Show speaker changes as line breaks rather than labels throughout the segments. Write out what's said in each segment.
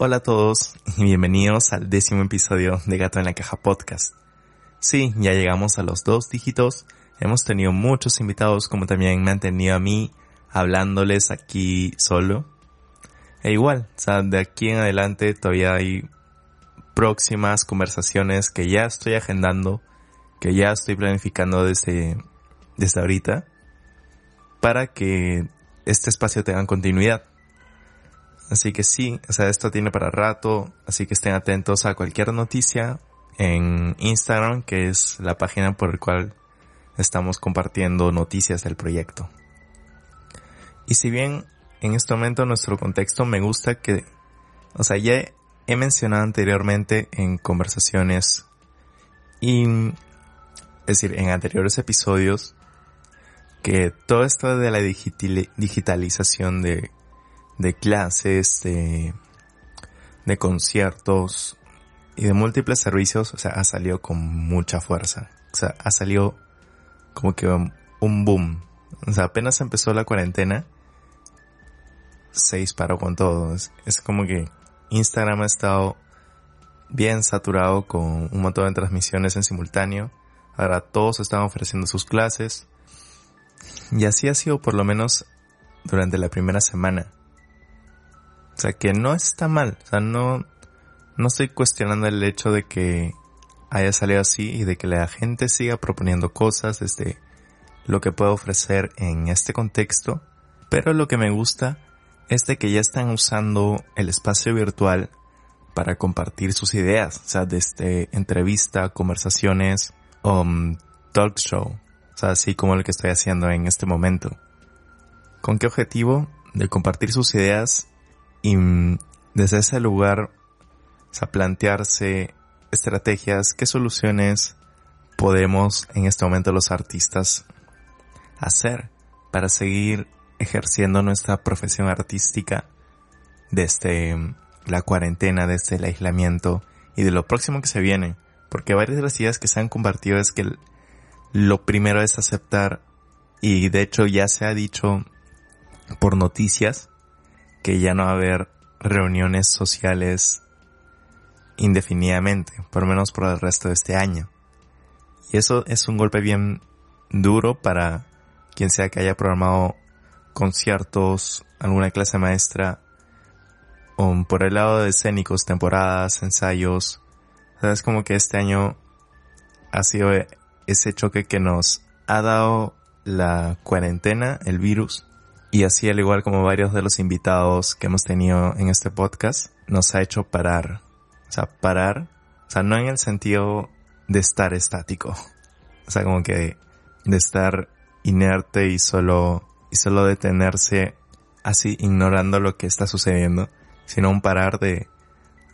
Hola a todos y bienvenidos al décimo episodio de Gato en la Caja Podcast. Sí, ya llegamos a los dos dígitos, hemos tenido muchos invitados como también me han tenido a mí hablándoles aquí solo. E igual, o sea, de aquí en adelante todavía hay próximas conversaciones que ya estoy agendando, que ya estoy planificando desde, desde ahorita, para que este espacio tenga continuidad. Así que sí, o sea, esto tiene para rato, así que estén atentos a cualquier noticia en Instagram, que es la página por la cual estamos compartiendo noticias del proyecto. Y si bien en este momento nuestro contexto me gusta que, o sea, ya he mencionado anteriormente en conversaciones y, es decir, en anteriores episodios, que todo esto de la digitalización de de clases, de, de conciertos y de múltiples servicios, o sea, ha salido con mucha fuerza. O sea, ha salido como que un boom. O sea, apenas empezó la cuarentena, se disparó con todo. Es, como que Instagram ha estado bien saturado con un montón de transmisiones en simultáneo. Ahora todos están ofreciendo sus clases. Y así ha sido por lo menos durante la primera semana. O sea, que no está mal. O sea, no, no estoy cuestionando el hecho de que haya salido así y de que la gente siga proponiendo cosas desde lo que puedo ofrecer en este contexto. Pero lo que me gusta es de que ya están usando el espacio virtual para compartir sus ideas. O sea, desde entrevista, conversaciones, um, talk show. O sea, así como lo que estoy haciendo en este momento. ¿Con qué objetivo? De compartir sus ideas y desde ese lugar, o sea, plantearse estrategias, qué soluciones podemos en este momento los artistas hacer para seguir ejerciendo nuestra profesión artística desde la cuarentena, desde el aislamiento y de lo próximo que se viene. Porque varias de las ideas que se han compartido es que lo primero es aceptar y de hecho ya se ha dicho por noticias que ya no va a haber reuniones sociales indefinidamente, por lo menos por el resto de este año. Y eso es un golpe bien duro para quien sea que haya programado conciertos, alguna clase maestra, o por el lado de escénicos, temporadas, ensayos. es como que este año ha sido ese choque que nos ha dado la cuarentena, el virus, y así, al igual como varios de los invitados que hemos tenido en este podcast, nos ha hecho parar. O sea, parar, o sea, no en el sentido de estar estático. O sea, como que de estar inerte y solo, y solo detenerse así ignorando lo que está sucediendo, sino un parar de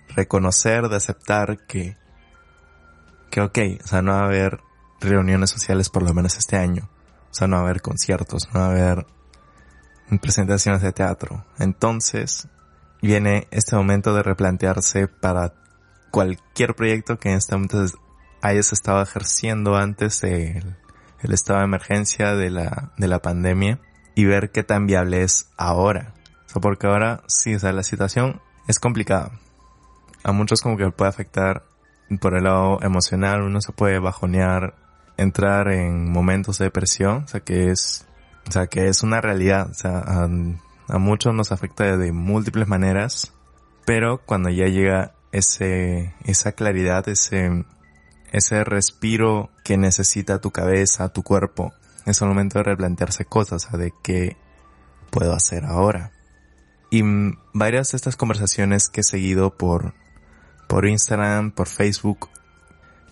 reconocer, de aceptar que, que ok, o sea, no va a haber reuniones sociales por lo menos este año. O sea, no va a haber conciertos, no va a haber en presentaciones de teatro. Entonces, viene este momento de replantearse para cualquier proyecto que en este momento hayas estado ejerciendo antes del el estado de emergencia de la, de la pandemia y ver qué tan viable es ahora. O porque ahora sí, o sea, la situación es complicada. A muchos como que puede afectar por el lado emocional, uno se puede bajonear, entrar en momentos de depresión, o sea que es o sea, que es una realidad. O sea, a, muchos nos afecta de múltiples maneras. Pero cuando ya llega ese, esa claridad, ese, ese respiro que necesita tu cabeza, tu cuerpo, es el momento de replantearse cosas, o sea, de qué puedo hacer ahora. Y varias de estas conversaciones que he seguido por, por Instagram, por Facebook,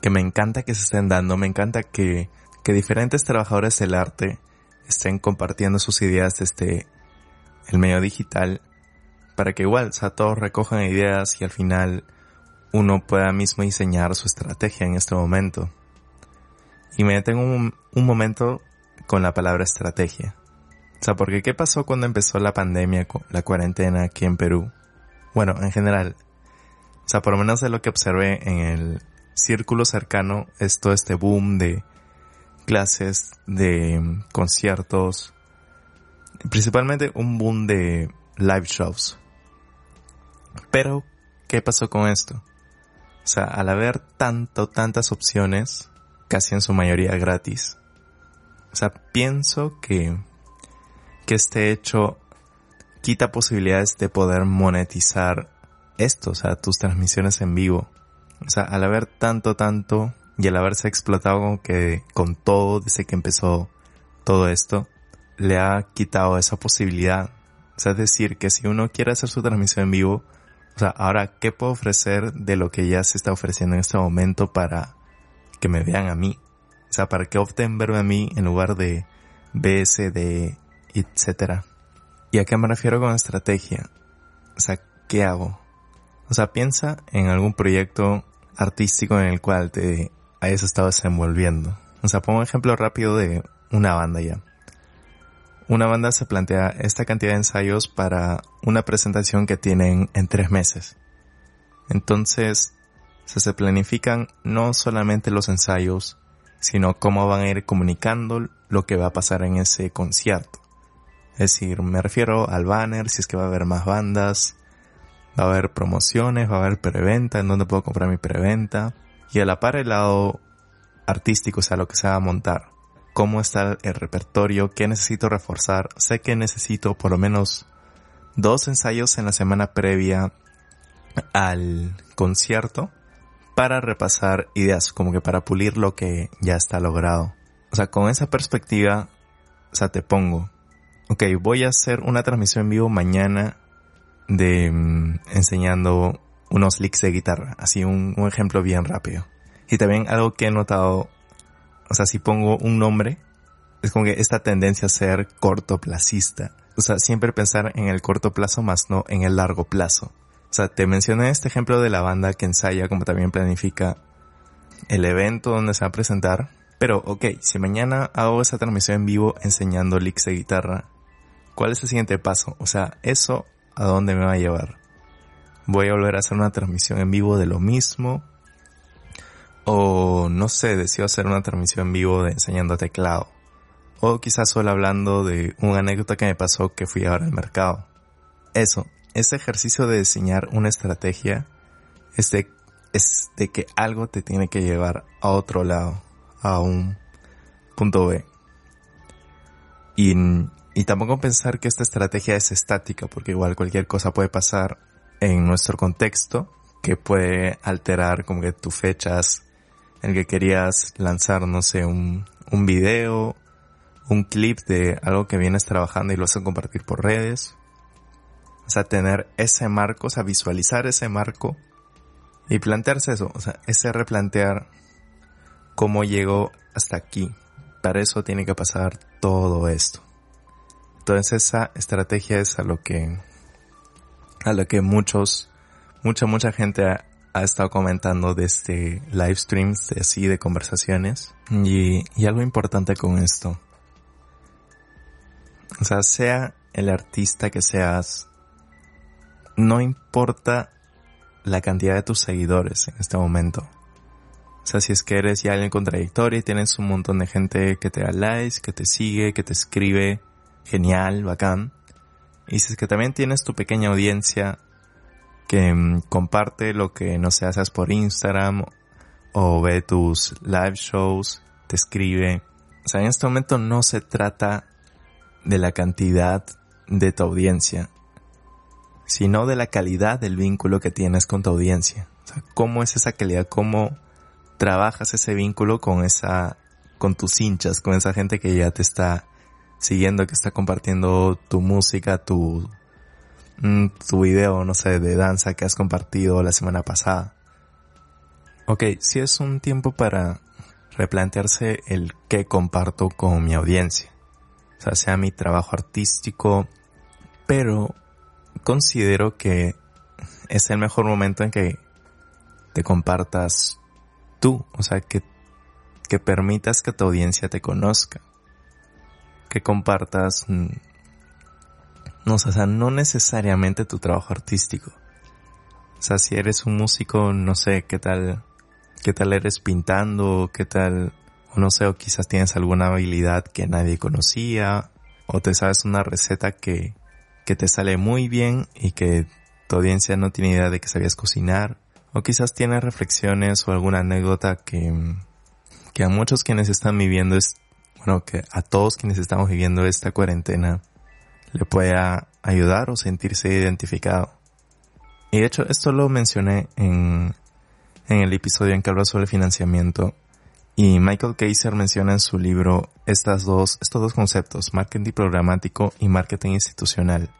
que me encanta que se estén dando, me encanta que, que diferentes trabajadores del arte estén compartiendo sus ideas desde el medio digital para que igual, sea, todos recojan ideas y al final uno pueda mismo diseñar su estrategia en este momento. Y me detengo un, momento con la palabra estrategia. Sea, porque ¿qué pasó cuando empezó la pandemia, la cuarentena aquí en Perú? Bueno, en general. Sea, por lo menos de lo que observé en el círculo cercano es todo este boom de clases, de conciertos, principalmente un boom de live shows. Pero ¿qué pasó con esto? O sea, al haber tanto, tantas opciones, casi en su mayoría gratis, o sea, pienso que, que este hecho quita posibilidades de poder monetizar esto, o sea, tus transmisiones en vivo. O sea, al haber tanto, tanto y al haberse explotado como que con todo desde que empezó todo esto, le ha quitado esa posibilidad. O sea, es decir, que si uno quiere hacer su transmisión en vivo, o sea, ahora, ¿qué puedo ofrecer de lo que ya se está ofreciendo en este momento para que me vean a mí? O sea, para que opten verme a mí en lugar de BSD, etcétera. ¿Y a qué me refiero con estrategia? O sea, ¿qué hago? O sea, piensa en algún proyecto artístico en el cual te hayas estado desenvolviendo. O sea, pongo un ejemplo rápido de una banda ya. Una banda se plantea esta cantidad de ensayos para una presentación que tienen en tres meses. Entonces, se planifican no solamente los ensayos, sino cómo van a ir comunicando lo que va a pasar en ese concierto. Es decir, me refiero al banner, si es que va a haber más bandas, va a haber promociones, va a haber preventa, en donde puedo comprar mi preventa, y a la par el lado artístico, o sea, lo que se va a montar. Cómo está el repertorio, qué necesito reforzar. Sé que necesito por lo menos dos ensayos en la semana previa al concierto para repasar ideas, como que para pulir lo que ya está logrado. O sea, con esa perspectiva, o sea, te pongo, ok, voy a hacer una transmisión en vivo mañana de mm, enseñando unos licks de guitarra, así un, un ejemplo bien rápido. Y también algo que he notado, o sea, si pongo un nombre, es como que esta tendencia a ser cortoplacista. O sea, siempre pensar en el corto plazo más no en el largo plazo. O sea, te mencioné este ejemplo de la banda que ensaya como también planifica el evento donde se va a presentar. Pero, ok, si mañana hago esa transmisión en vivo enseñando licks de guitarra, ¿cuál es el siguiente paso? O sea, ¿eso a dónde me va a llevar? ¿Voy a volver a hacer una transmisión en vivo de lo mismo? O no sé, deseo hacer una transmisión en vivo de enseñando teclado. O quizás solo hablando de una anécdota que me pasó que fui ahora al mercado. Eso, ese ejercicio de diseñar una estrategia es de, es de que algo te tiene que llevar a otro lado, a un punto B. Y tampoco pensar que esta estrategia es estática, porque igual cualquier cosa puede pasar en nuestro contexto que puede alterar como que tus fechas en que querías lanzar, no sé, un, un video, un clip de algo que vienes trabajando y lo vas a compartir por redes. O sea, tener ese marco, o sea, visualizar ese marco y plantearse eso, o sea, ese replantear cómo llegó hasta aquí. Para eso tiene que pasar todo esto. Entonces esa estrategia es a lo que, a lo que muchos, mucha, mucha gente ha, estado comentando de este live streams de así de conversaciones y, y algo importante con esto. O sea, sea el artista que seas, no importa la cantidad de tus seguidores en este momento. O sea, si es que eres ya alguien contradictorio y tienes un montón de gente que te da likes, que te sigue, que te escribe, genial, bacán. Y si que también tienes tu pequeña audiencia que mm, comparte lo que no sé, haces por Instagram o ve tus live shows, te escribe. O sea, en este momento no se trata de la cantidad de tu audiencia, sino de la calidad del vínculo que tienes con tu audiencia. O sea, cómo es esa calidad, cómo trabajas ese vínculo con esa, con tus hinchas, con esa gente que ya te está siguiendo, que está compartiendo tu música, tu, Mm, tu video, no sé, de danza que has compartido la semana pasada. Ok, si es un tiempo para replantearse el qué comparto con mi audiencia. O sea, sea mi trabajo artístico, pero considero que es el mejor momento en que te compartas tú, o sea, que, que permitas que tu audiencia te conozca, que compartas mm, no, o sea, no necesariamente tu trabajo artístico. O sea, si eres un músico, no sé, qué tal, qué tal eres pintando, qué tal, o no sé, o quizás tienes alguna habilidad que nadie conocía, o te sabes una receta que, que te sale muy bien y que tu audiencia no tiene idea de que sabías cocinar, o quizás tiene reflexiones o alguna anécdota que, que a muchos quienes están viviendo bueno, que a todos quienes estamos viviendo esta cuarentena le pueda ayudar o sentirse identificado. Y de hecho, esto lo mencioné en, en el episodio en que hablo sobre financiamiento. Y Michael Kaiser menciona en su libro estas dos, estos dos conceptos, marketing programático y marketing institucional.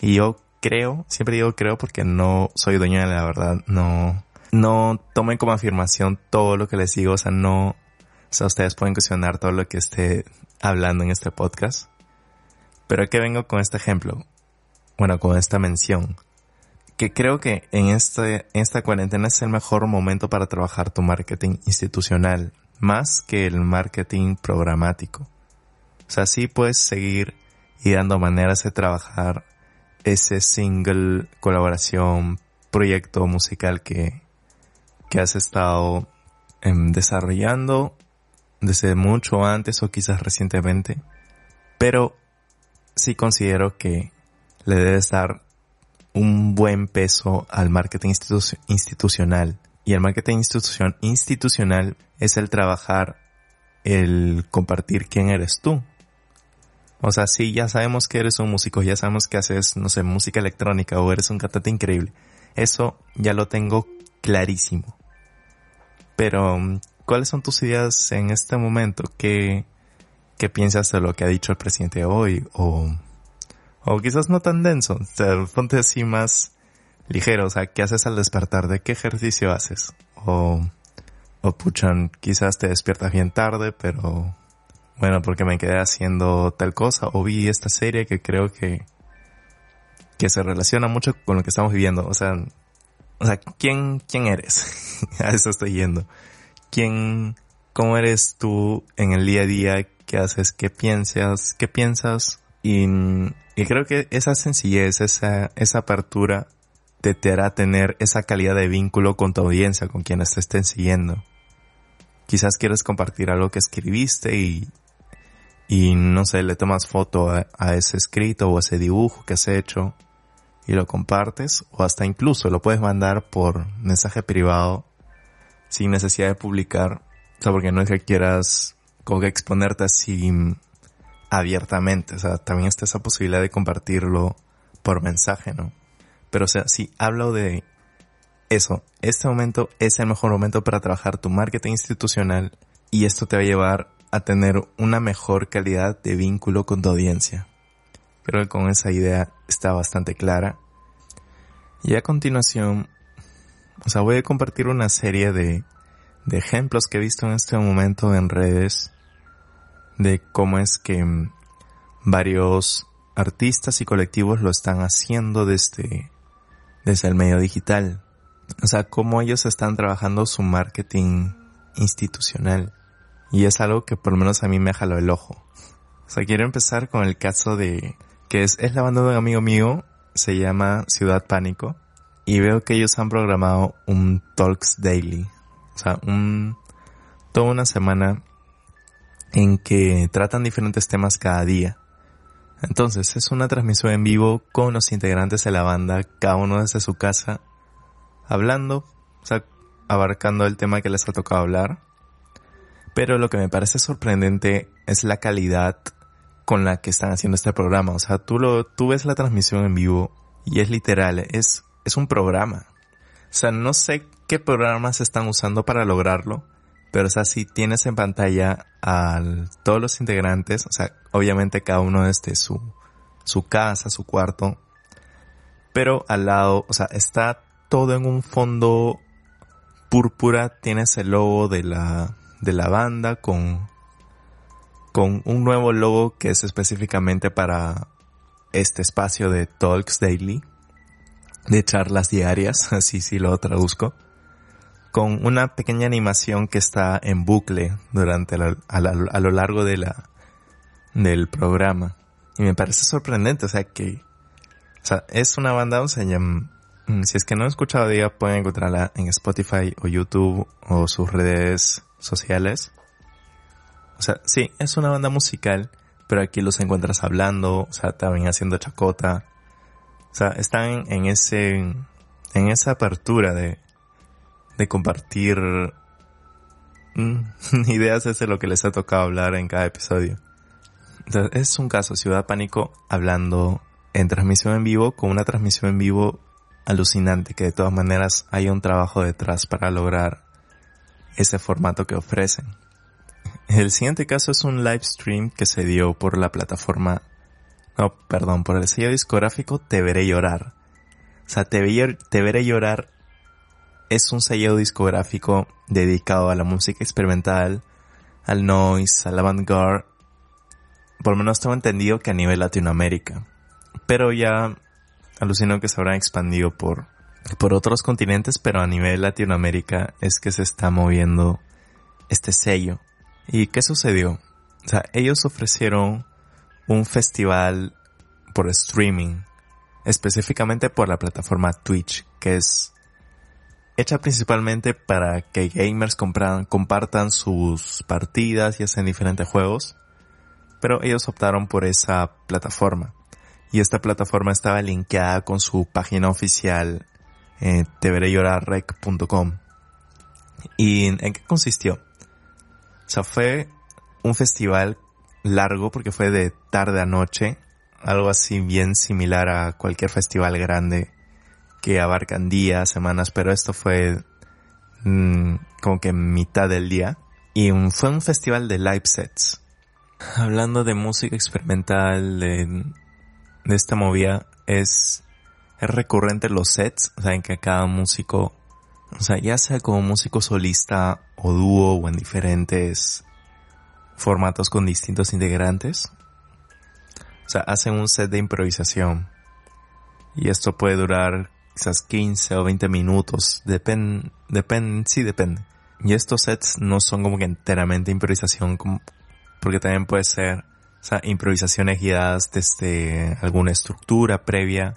Y yo creo, siempre digo creo porque no soy dueño de la verdad, no, no tomen como afirmación todo lo que les digo, o sea, no, o sea, ustedes pueden cuestionar todo lo que esté hablando en este podcast. Pero aquí vengo con este ejemplo, bueno, con esta mención, que creo que en este, esta cuarentena es el mejor momento para trabajar tu marketing institucional, más que el marketing programático. O sea, sí puedes seguir y dando maneras de trabajar ese single, colaboración, proyecto musical que, que has estado em, desarrollando desde mucho antes o quizás recientemente. Pero sí considero que le debes dar un buen peso al marketing institucional. Y el marketing institucional es el trabajar, el compartir quién eres tú. O sea, sí, ya sabemos que eres un músico, ya sabemos que haces, no sé, música electrónica o eres un cantante increíble. Eso ya lo tengo clarísimo. Pero, ¿cuáles son tus ideas en este momento? ¿Qué, qué piensas de lo que ha dicho el presidente hoy? O, o quizás no tan denso. Ponte así más ligero. O sea, ¿qué haces al despertar? ¿De qué ejercicio haces? O, o puchan, quizás te despiertas bien tarde, pero bueno, porque me quedé haciendo tal cosa o vi esta serie que creo que que se relaciona mucho con lo que estamos viviendo, o sea, o sea, ¿quién quién eres? a eso estoy yendo. ¿Quién cómo eres tú en el día a día? ¿Qué haces? ¿Qué piensas? ¿Qué piensas? Y, y creo que esa sencillez, esa esa apertura te, te hará tener esa calidad de vínculo con tu audiencia, con quienes te estén siguiendo. Quizás quieres compartir algo que escribiste y y no sé, le tomas foto a, ese escrito o ese dibujo que has hecho y lo compartes o hasta incluso lo puedes mandar por mensaje privado sin necesidad de publicar, o sea, porque no es que quieras como que exponerte así abiertamente, o sea, también está esa posibilidad de compartirlo por mensaje, ¿no? Pero o sea, si hablo de eso, este momento es el mejor momento para trabajar tu marketing institucional y esto te va a llevar a tener una mejor calidad de vínculo con tu audiencia. Creo que con esa idea está bastante clara. Y a continuación, o sea, voy a compartir una serie de, de ejemplos que he visto en este momento en redes de cómo es que mm, varios artistas y colectivos lo están haciendo desde, desde el medio digital. O sea, cómo ellos están trabajando su marketing institucional. Y es algo que por lo menos a mí me jaló el ojo. O sea, quiero empezar con el caso de que es, es la banda de un amigo mío, se llama Ciudad Pánico, y veo que ellos han programado un Talks Daily. O sea, un, toda una semana en que tratan diferentes temas cada día. Entonces, es una transmisión en vivo con los integrantes de la banda, cada uno desde su casa, hablando, o sea, abarcando el tema que les ha tocado hablar. Pero lo que me parece sorprendente es la calidad con la que están haciendo este programa. O sea, tú lo, tú ves la transmisión en vivo y es literal, es, es un programa. O sea, no sé qué programas están usando para lograrlo, pero o sea, si tienes en pantalla a todos los integrantes, o sea, obviamente cada uno desde su, su casa, su cuarto, pero al lado, o sea, está todo en un fondo púrpura, tienes el logo de la, de la banda con, con un nuevo logo que es específicamente para este espacio de Talks Daily, de charlas diarias, así sí lo traduzco, con una pequeña animación que está en bucle durante a, lo largo de la, del programa. Y me parece sorprendente, o sea que, o sea, es una banda, o sea, mm, si es que no he escuchado ella, pueden encontrarla en Spotify o YouTube o sus redes sociales. O sea, sí, es una banda musical, pero aquí los encuentras hablando, o sea, también haciendo chacota. Sea, están en ese, en esa apertura de, de compartir mm, ideas es de lo que les ha tocado hablar en cada episodio. Entonces, es un caso, Ciudad Pánico hablando en transmisión en vivo con una transmisión en vivo alucinante que de todas maneras hay un trabajo detrás para lograr ese formato que ofrecen. El siguiente caso es un live stream que se dio por la plataforma, no, perdón, por el sello discográfico Te Veré Llorar. O sea, Te, Te Veré Llorar es un sello discográfico dedicado a la música experimental, al noise, al avant-garde, por lo menos tengo entendido que a nivel Latinoamérica. Pero ya alucino que se habrán expandido por, por otros continentes, pero a nivel Latinoamérica es que se está moviendo este sello. ¿Y qué sucedió? O sea, ellos ofrecieron un festival por streaming, específicamente por la plataforma Twitch, que es hecha principalmente para que gamers compartan sus partidas y hacen diferentes juegos, pero ellos optaron por esa plataforma y esta plataforma estaba linkeada con su página oficial eh, ¿Y en qué consistió? O sea, fue un festival largo porque fue de tarde a noche, algo así bien similar a cualquier festival grande que abarcan días, semanas, pero esto fue mm, como que mitad del día. Y fue un festival de live sets. Hablando de música experimental, de esta movida es, es recurrente los sets, o que cada músico, o sea, ya sea como músico solista o dúo o en diferentes formatos con distintos integrantes, o sea, hacen un set de improvisación. Y esto puede durar quizás 15 o 20 minutos, depende, depende, sí depende. Y estos sets no son como que enteramente improvisación, porque también puede ser o sea, improvisaciones guiadas desde alguna estructura previa.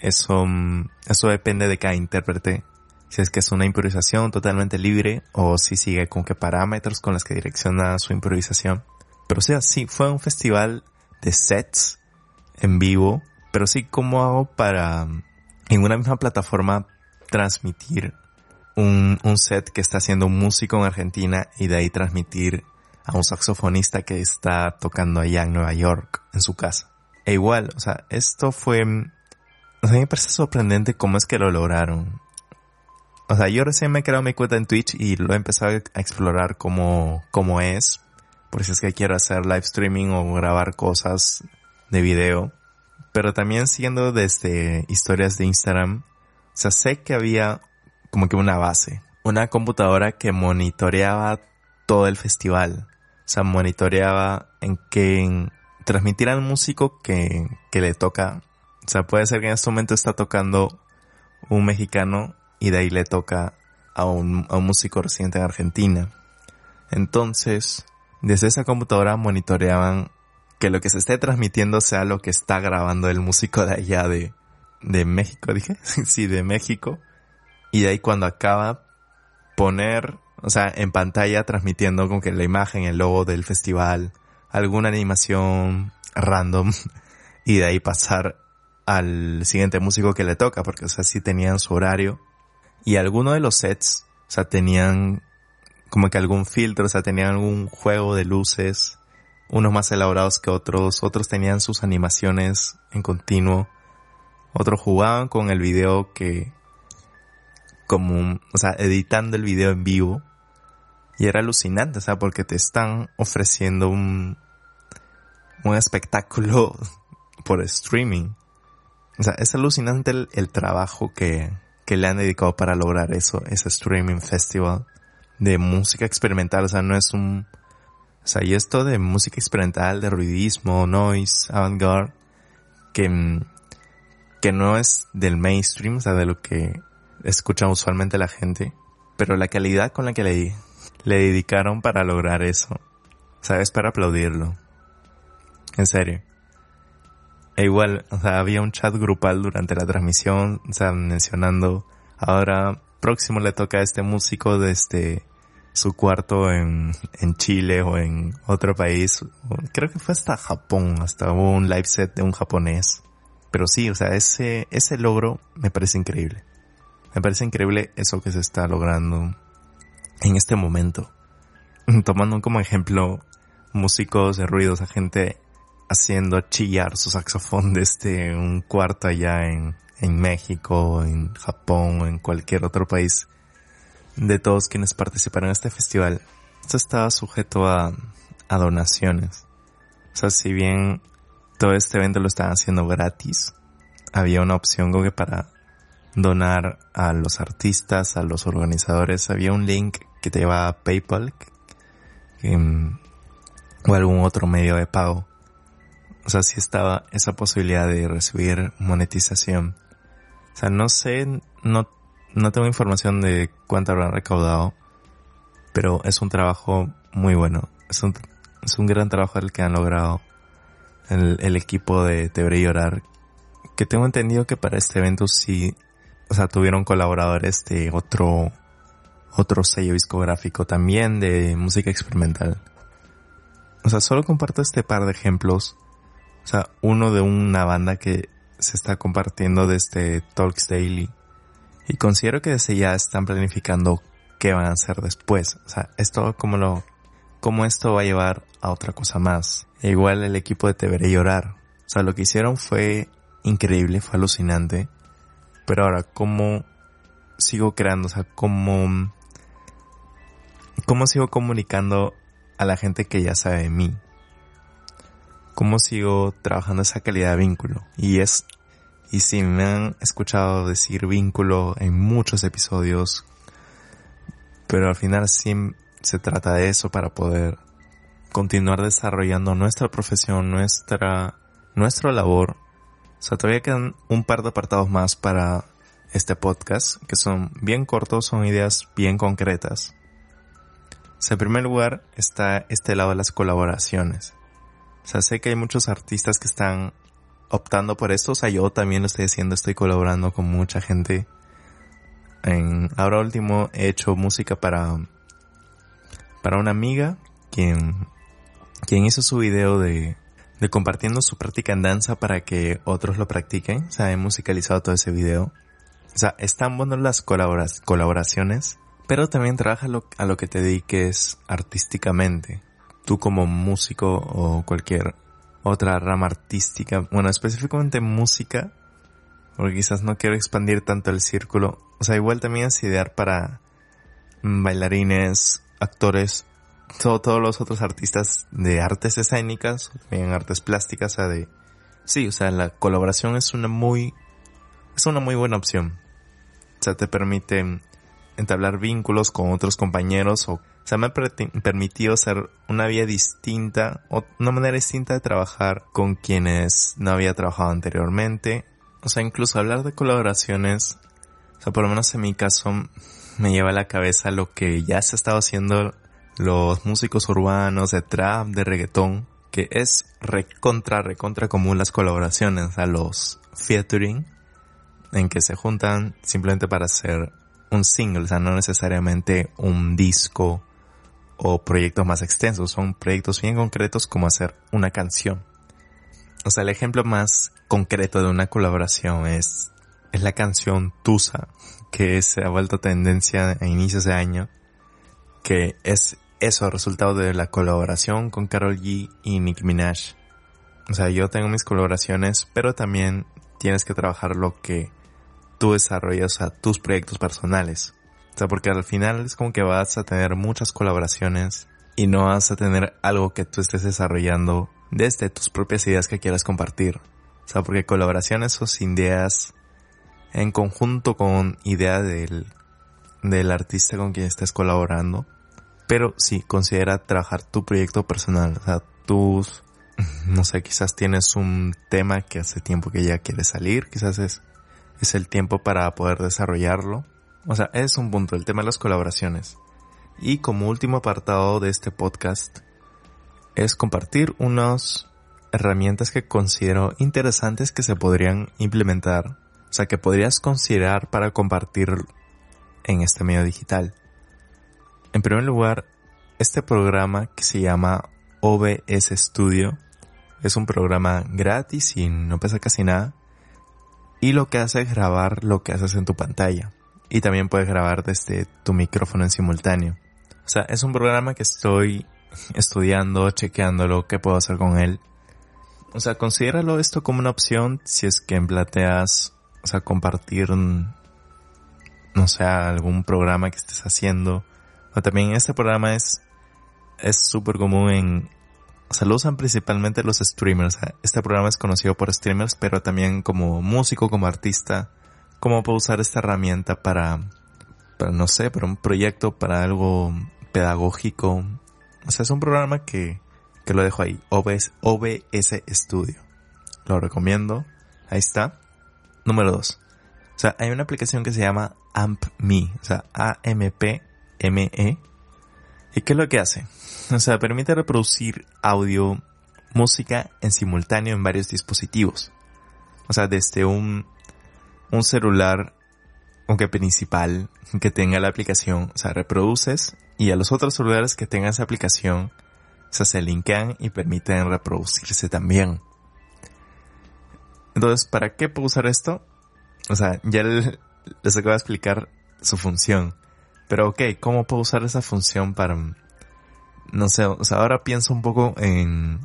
Eso, mm, eso depende de cada intérprete. Si es que es una improvisación totalmente libre o si sigue con qué parámetros con los que direcciona su improvisación. Pero o sea, sí, fue un festival de sets en vivo. Pero sí, ¿cómo hago para mm, en una misma plataforma transmitir un, un set que está haciendo un músico en Argentina y de ahí transmitir a un saxofonista que está tocando allá en Nueva York, en su casa. E igual, o sea, esto fue... O sea, me parece sorprendente cómo es que lo lograron. O sea, yo recién me he creado mi cuenta en Twitch y lo he empezado a explorar cómo, cómo es. Por si es que quiero hacer live streaming o grabar cosas de video. Pero también siguiendo desde historias de Instagram. O sea, sé que había como que una base. Una computadora que monitoreaba todo el festival. O sea, monitoreaba en que transmitir al músico que, que le toca. O sea, puede ser que en este momento está tocando un mexicano y de ahí le toca a un, a un músico residente en Argentina. Entonces, desde esa computadora monitoreaban que lo que se esté transmitiendo sea lo que está grabando el músico de allá de, de México, dije. sí, de México. Y de ahí cuando acaba, poner o sea, en pantalla transmitiendo con que la imagen, el logo del festival, alguna animación random y de ahí pasar al siguiente músico que le toca, porque o sea, sí tenían su horario y algunos de los sets, o sea, tenían como que algún filtro, o sea, tenían algún juego de luces, unos más elaborados que otros, otros tenían sus animaciones en continuo, otros jugaban con el video que, como, o sea, editando el video en vivo, y era alucinante, o sea, porque te están ofreciendo un, un espectáculo por streaming. O sea, es alucinante el, trabajo que, que le han dedicado para lograr eso, ese streaming festival de música experimental. O sea, no es un, o sea, y esto de música experimental, de ruidismo, noise, avant-garde, que, que no es del mainstream, o sea, de lo que escucha usualmente la gente, pero la calidad con la que le, le dedicaron para lograr eso. ¿Sabes? Para aplaudirlo. En serio. E igual, o sea, había un chat grupal durante la transmisión, o sea, mencionando, ahora próximo le toca a este músico desde su cuarto en, en Chile o en otro país. Creo que fue hasta Japón, hasta hubo un live set de un japonés. Pero sí, o sea, ese, ese logro me parece increíble. Me parece increíble eso que se está logrando en este momento. Tomando como ejemplo músicos de ruidos, a gente haciendo chillar su saxofón desde un cuarto allá en, en México, en Japón o en cualquier otro país. De todos quienes participaron en este festival, esto estaba sujeto a, donaciones. O sea, si bien todo este evento lo estaban haciendo gratis, había una opción como que para donar a los artistas, a los organizadores, había un link que te llevaba a PayPal o algún otro medio de pago. O sea, si estaba esa posibilidad de recibir monetización. O sea, no sé, no, no tengo información de cuánto habrán recaudado, pero es un trabajo muy bueno. Es un, es un gran trabajo el que han logrado el, el equipo de Te llorar. Que tengo entendido que para este evento sí, o sea, tuvieron colaboradores de otro, otro sello discográfico también de música experimental. O sea, solo comparto este par de ejemplos. O sea, uno de una banda que se está compartiendo desde Talks Daily. Y considero que desde ya están planificando qué van a hacer después. O sea, esto como lo, cómo esto va a llevar a otra cosa más. E igual el equipo de Te Veré Llorar. O sea, lo que hicieron fue increíble, fue alucinante. Pero ahora, ¿cómo sigo creando? O sea, ¿cómo, cómo sigo comunicando a la gente que ya sabe de mí? ¿Cómo sigo trabajando esa calidad de vínculo? Y es, y si me han escuchado decir vínculo en muchos episodios, pero al final sí se trata de eso para poder continuar desarrollando nuestra profesión, nuestra, nuestra labor. O sea, todavía quedan un par de apartados más para este podcast, que son bien cortos, son ideas bien concretas. O sea, en primer lugar está este lado de las colaboraciones. O sea, sé que hay muchos artistas que están optando por esto. O sea, yo también lo estoy haciendo, estoy colaborando con mucha gente. En, ahora último he hecho música para, para una amiga quien quien hizo su video de, de compartiendo su práctica en danza para que otros lo practiquen. O sea, he musicalizado todo ese video. O sea, están buenas las colaboraciones, pero también trabaja lo, a lo que te dediques artísticamente. Tú como músico o cualquier otra rama artística, bueno, específicamente música, porque quizás no quiero expandir tanto el círculo. O sea, igual también es idear para bailarines, actores todos los otros artistas de artes escénicas, también artes plásticas, o sea, de, sí, o sea, la colaboración es una muy, es una muy buena opción. O sea, te permite entablar vínculos con otros compañeros o, sea, me ha permitido ser una vía distinta o una manera distinta de trabajar con quienes no había trabajado anteriormente. O sea, incluso hablar de colaboraciones, o por lo menos en mi caso, me lleva a la cabeza lo que ya se ha estado haciendo los músicos urbanos de trap, de reggaetón, que es recontra, recontra común las colaboraciones a los featuring, en que se juntan simplemente para hacer un single, o sea, no necesariamente un disco o proyectos más extensos, son proyectos bien concretos como hacer una canción. O sea, el ejemplo más concreto de una colaboración es, es la canción Tusa, que se ha vuelto tendencia a inicios de año, que es eso, resultado de la colaboración con Carol G y Nicki Minaj. O sea, yo tengo mis colaboraciones, pero también tienes que trabajar lo que tú desarrollas, a tus proyectos personales. O sea, porque al final es como que vas a tener muchas colaboraciones y no vas a tener algo que tú estés desarrollando desde tus propias ideas que quieras compartir. O sea, porque colaboraciones son ideas en conjunto con idea del, del artista con quien estés colaborando pero sí, considera trabajar tu proyecto personal. O sea, tus, no sé, quizás tienes un tema que hace tiempo que ya quiere salir. Quizás es, es el tiempo para poder desarrollarlo. O sea, es un punto, el tema de las colaboraciones. Y como último apartado de este podcast, es compartir unas herramientas que considero interesantes que se podrían implementar. O sea, que podrías considerar para compartir en este medio digital. En primer lugar, este programa que se llama OBS Studio es un programa gratis y no pesa casi nada, y lo que hace es grabar lo que haces en tu pantalla. Y también puedes grabar desde tu micrófono en simultáneo. O sea, es un programa que estoy estudiando, chequeándolo, qué puedo hacer con él. O sea, considéralo esto como una opción si es que plateas, o sea, compartir, no sé, algún programa que estés haciendo. O también este programa es, es súper común en, o sea, lo usan principalmente los streamers. Este programa es conocido por streamers, pero también como músico, como artista, cómo puedo usar esta herramienta para, para, no sé, para un proyecto, para algo pedagógico. O sea, es un programa que, que lo dejo ahí. OBS, OBS Studio. Lo recomiendo. Ahí está. Número 2. O sea, hay una aplicación que se llama AmpMe. O sea, A-M-P-M-E. ¿Y qué es lo que hace? O sea, permite reproducir audio, música en simultáneo en varios dispositivos. O sea, desde un, un celular, aunque principal, que tenga la aplicación, o sea, reproduces y a los otros celulares que tengan esa aplicación, o sea, se linkean y permiten reproducirse también. Entonces, ¿para qué puedo usar esto? O sea, ya les acabo de explicar su función. Pero ok, ¿cómo puedo usar esa función para... No sé, o sea, ahora pienso un poco en,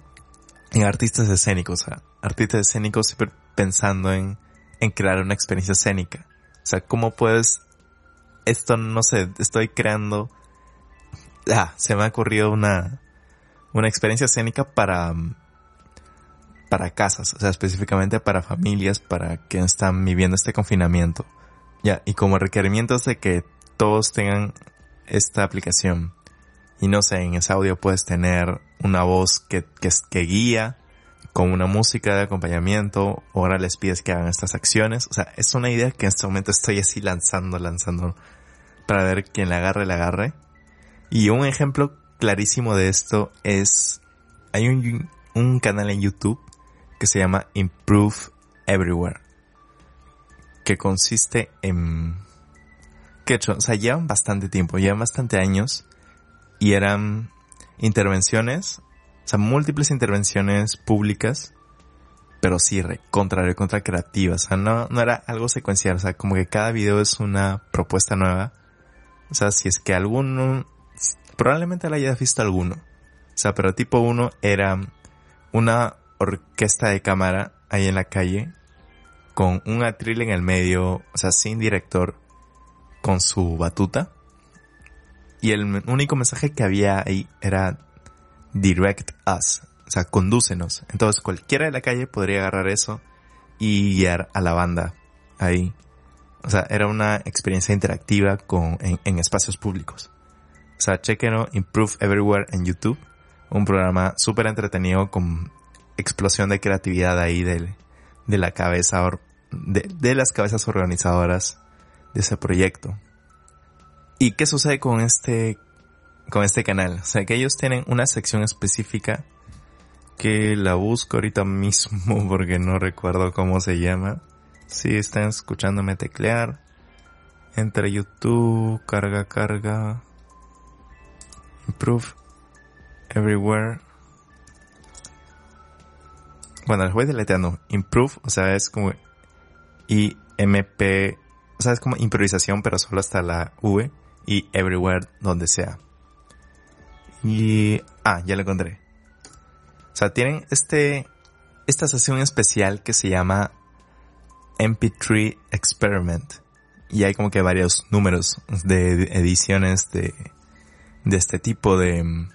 en artistas escénicos. O sea, artistas escénicos siempre pensando en, en crear una experiencia escénica. O sea, ¿cómo puedes... Esto, no sé, estoy creando... Ah, se me ha ocurrido una, una experiencia escénica para, para casas, o sea, específicamente para familias, para que están viviendo este confinamiento. Ya, y como requerimientos de que todos tengan esta aplicación. Y no sé, en ese audio puedes tener una voz que, que, guía con una música de acompañamiento. Ahora les pides que hagan estas acciones. O sea, es una idea que en este momento estoy así lanzando, lanzando para ver quién la agarre, la agarre. Y un ejemplo clarísimo de esto es, hay un, un canal en YouTube que se llama Improve Everywhere, que consiste en que o sea, llevan bastante tiempo, llevan bastante años y eran intervenciones, o sea, múltiples intervenciones públicas, pero sí, contrario, contra creativas, o sea, no, no era algo secuencial, o sea, como que cada video es una propuesta nueva, o sea, si es que alguno, probablemente la hayas visto alguno, o sea, pero tipo uno era una orquesta de cámara ahí en la calle, con un atril en el medio, o sea, sin director, con su batuta. Y el único mensaje que había ahí era direct us, o sea, condúcenos. Entonces cualquiera de la calle podría agarrar eso y guiar a la banda ahí. O sea, era una experiencia interactiva con, en, espacios públicos. O sea, chequenlo, Improve Everywhere en YouTube. Un programa súper entretenido con explosión de creatividad ahí de, de la cabeza, de, de las cabezas organizadoras de ese proyecto. ¿Y qué sucede con este, con este canal? O sea, que ellos tienen una sección específica que la busco ahorita mismo porque no recuerdo cómo se llama. Si están escuchándome teclear, entre YouTube, carga, carga, improve, everywhere. Bueno, les voy deleteando. Improve, o sea, es como IMP o sea, es como improvisación, pero solo hasta la V y everywhere donde sea. Y, ah, ya lo encontré. O sea, tienen este, esta sesión especial que se llama MP3 Experiment. Y hay como que varios números de ediciones de, de este tipo de,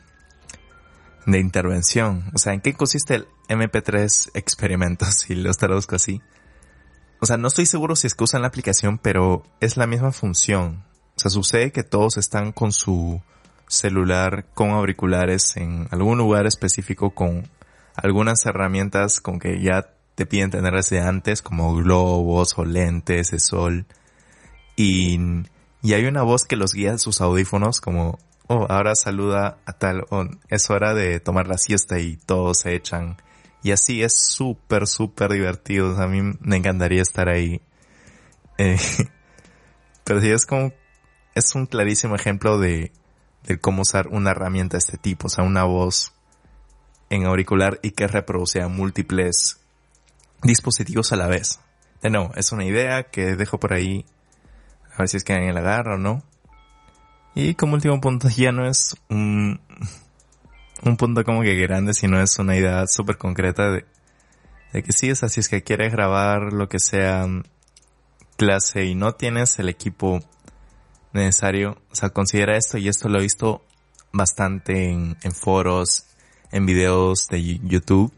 de intervención. O sea, ¿en qué consiste el MP3 experimento? Si lo traduzco así. O sea, no estoy seguro si es que usan la aplicación, pero es la misma función. O sea, sucede que todos están con su celular con auriculares en algún lugar específico con algunas herramientas con que ya te piden tener desde antes, como globos o lentes de sol. Y, y hay una voz que los guía en sus audífonos como, oh, ahora saluda a tal, es hora de tomar la siesta y todos se echan y así es súper, súper divertido. a mí me encantaría estar ahí. Eh, pero sí es como, es un clarísimo ejemplo de, de cómo usar una herramienta de este tipo. O sea, una voz en auricular y que reproduce a múltiples dispositivos a la vez. De no, es una idea que dejo por ahí. A ver si es que alguien la agarra o no. Y como último punto, ya no es un, un punto como que grande, sino es una idea súper concreta de, de que sí, o sea, si es que quieres grabar lo que sea clase y no tienes el equipo necesario, o sea, considera esto y esto lo he visto bastante en, en foros, en videos de YouTube,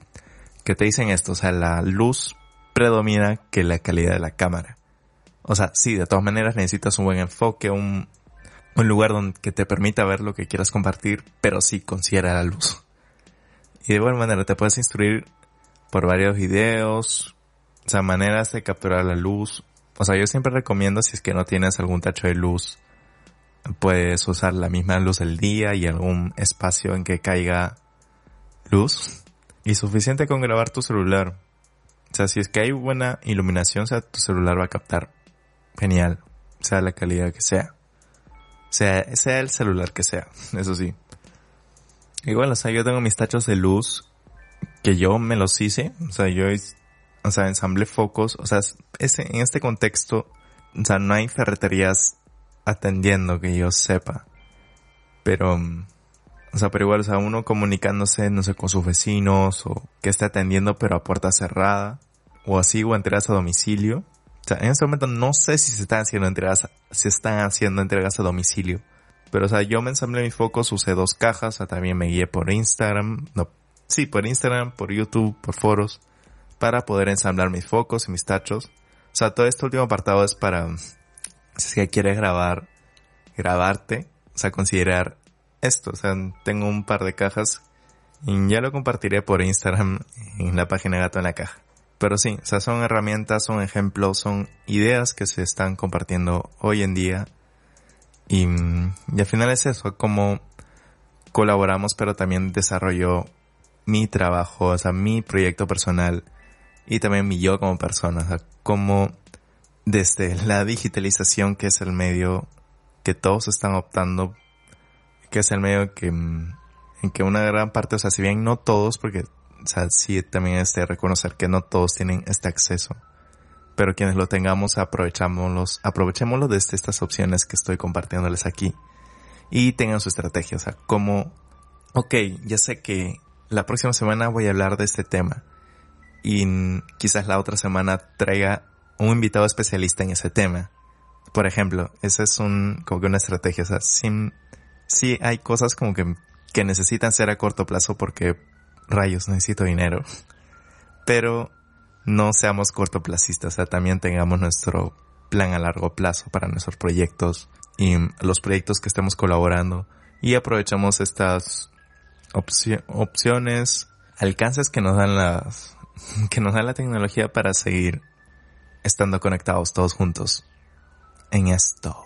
que te dicen esto, o sea, la luz predomina que la calidad de la cámara. O sea, sí, de todas maneras necesitas un buen enfoque, un, un lugar donde que te permita ver lo que quieras compartir, pero sí considera la luz. Y de igual manera te puedes instruir por varios videos, o sea, maneras de capturar la luz. O sea, yo siempre recomiendo si es que no tienes algún tacho de luz, puedes usar la misma luz del día y algún espacio en que caiga luz. Y suficiente con grabar tu celular. O sea, si es que hay buena iluminación, o sea, tu celular va a captar genial, sea la calidad que sea. Sea, sea el celular que sea, eso sí. Igual, o sea, yo tengo mis tachos de luz que yo me los hice, o sea, yo, o sea, ensamblé focos, o sea, ese, en este contexto, o sea, no hay ferreterías atendiendo que yo sepa. Pero, o sea, pero igual, o sea, uno comunicándose, no sé, con sus vecinos o que esté atendiendo pero a puerta cerrada o así o entregas a domicilio. O sea, en este momento no sé si se están haciendo entregas, si están haciendo entregas a domicilio. Pero, o sea, yo me ensamblé mis focos, usé dos cajas, o sea, también me guié por Instagram, no, sí, por Instagram, por YouTube, por foros, para poder ensamblar mis focos y mis tachos. O sea, todo este último apartado es para, si es que quieres grabar, grabarte, o sea, considerar esto. O sea, tengo un par de cajas y ya lo compartiré por Instagram en la página Gato en la Caja. Pero sí, o sea, son herramientas, son ejemplos, son ideas que se están compartiendo hoy en día. Y, y al final es eso, como colaboramos, pero también desarrollo mi trabajo, o sea, mi proyecto personal y también mi yo como persona, o sea, como desde la digitalización, que es el medio que todos están optando, que es el medio que, en que una gran parte, o sea, si bien no todos, porque, o sea, sí también es reconocer que no todos tienen este acceso, pero quienes lo tengamos, aprovechémoslos, aprovechémoslo desde estas opciones que estoy compartiéndoles aquí y tengan su estrategia, o sea, como, ok, ya sé que la próxima semana voy a hablar de este tema y quizás la otra semana traiga un invitado especialista en ese tema. Por ejemplo, esa es un, como que una estrategia. O sea, sí, hay cosas como que, que necesitan ser a corto plazo porque rayos, necesito dinero. Pero no seamos cortoplacistas, o sea, también tengamos nuestro plan a largo plazo para nuestros proyectos y los proyectos que estemos colaborando y aprovechamos estas opciones, alcances que nos dan las, que nos da la tecnología para seguir estando conectados todos juntos en esto.